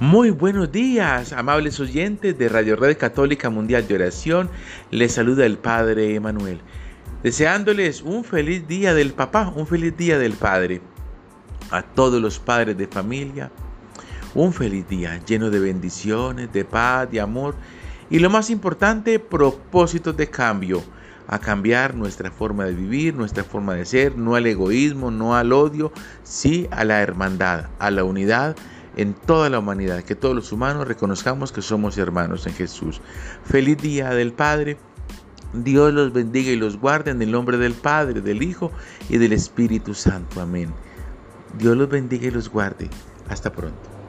Muy buenos días, amables oyentes de Radio Red Católica Mundial de Oración. Les saluda el Padre Emanuel, deseándoles un feliz día del papá, un feliz día del Padre. A todos los padres de familia, un feliz día lleno de bendiciones, de paz, de amor y lo más importante, propósitos de cambio. A cambiar nuestra forma de vivir, nuestra forma de ser, no al egoísmo, no al odio, sí a la hermandad, a la unidad en toda la humanidad, que todos los humanos reconozcamos que somos hermanos en Jesús. Feliz día del Padre. Dios los bendiga y los guarde en el nombre del Padre, del Hijo y del Espíritu Santo. Amén. Dios los bendiga y los guarde. Hasta pronto.